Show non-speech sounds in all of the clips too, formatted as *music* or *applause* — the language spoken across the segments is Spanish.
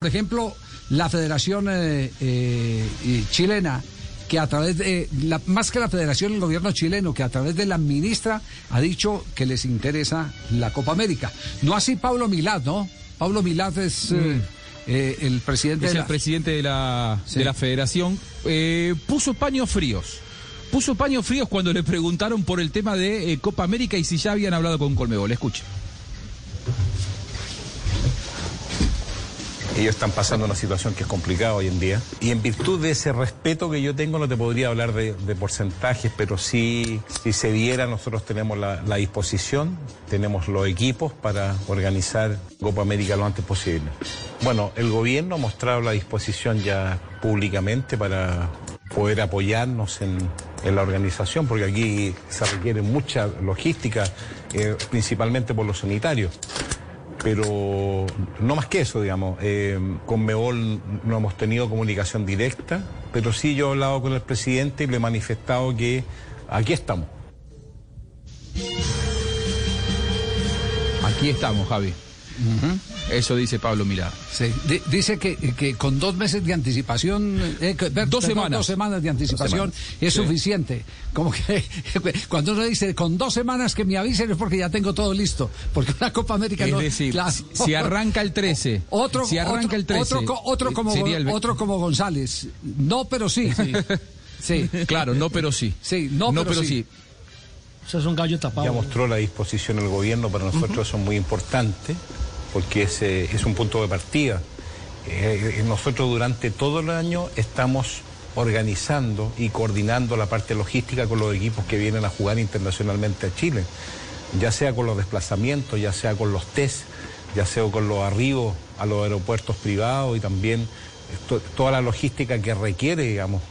Por ejemplo, la Federación eh, eh, Chilena, que a través de, la, más que la Federación, el gobierno chileno, que a través de la ministra ha dicho que les interesa la Copa América. No así Pablo Milad, ¿no? Pablo Milad es mm. eh, el presidente es de la... el presidente de la, sí. de la Federación. puso paños fríos. Puso paños fríos cuando le preguntaron por el tema de Copa América y si ya habían hablado con Colmebol. Escuche. Ellos están pasando una situación que es complicada hoy en día. Y en virtud de ese respeto que yo tengo, no te podría hablar de, porcentajes, pero sí, si se diera, nosotros tenemos la, disposición, tenemos los equipos para organizar Copa América lo antes posible. Bueno, el gobierno ha mostrado la disposición ya públicamente para poder apoyarnos en, en la organización, porque aquí se requiere mucha logística, eh, principalmente por los sanitarios pero no más que eso, digamos. Eh, con Mebol no hemos tenido comunicación directa, pero sí yo he hablado con el presidente y le he manifestado que aquí estamos. Aquí estamos, Javi. Uh -huh. Eso dice Pablo Milá. Sí. Dice que, que, con dos meses de anticipación, eh, que, dos, semanas. dos semanas de anticipación semanas. es sí. suficiente. Como que *laughs* cuando uno dice con dos semanas que me avisen es porque ya tengo todo listo. Porque una Copa América es no. Decir, claro. si arranca el 13. *laughs* Otro, si arranca otro, el 13. Otro, otro, como, el... otro como González. No, pero sí. Sí. sí. Claro, no, pero sí. Sí, no, no pero, pero, sí. sí. O sea, es un gallo tapado. Ya mostró la disposición el gobierno, para nosotros uh -huh. eso es muy importante porque es, eh, es un punto de partida. Eh, nosotros durante todo el año estamos organizando y coordinando la parte logística con los equipos que vienen a jugar internacionalmente a Chile, ya sea con los desplazamientos, ya sea con los test, ya sea con los arribos a los aeropuertos privados y también to toda la logística que requiere, digamos,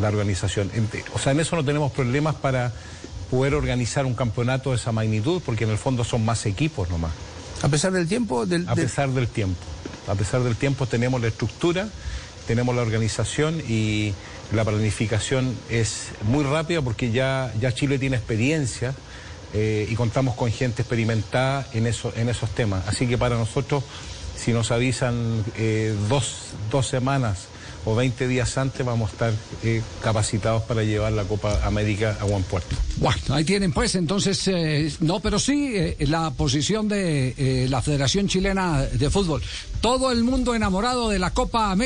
la organización. O sea, en eso no tenemos problemas para poder organizar un campeonato de esa magnitud, porque en el fondo son más equipos nomás. A pesar del tiempo. Del, a pesar del tiempo. A pesar del tiempo tenemos la estructura, tenemos la organización y la planificación es muy rápida porque ya, ya Chile tiene experiencia eh, y contamos con gente experimentada en, eso, en esos temas. Así que para nosotros, si nos avisan eh, dos, dos semanas o 20 días antes vamos a estar eh, capacitados para llevar la Copa América a buen puerto. Bueno, ahí tienen pues entonces, eh, no, pero sí eh, la posición de la Federación Chilena de Fútbol. Todo el mundo enamorado de la Copa América.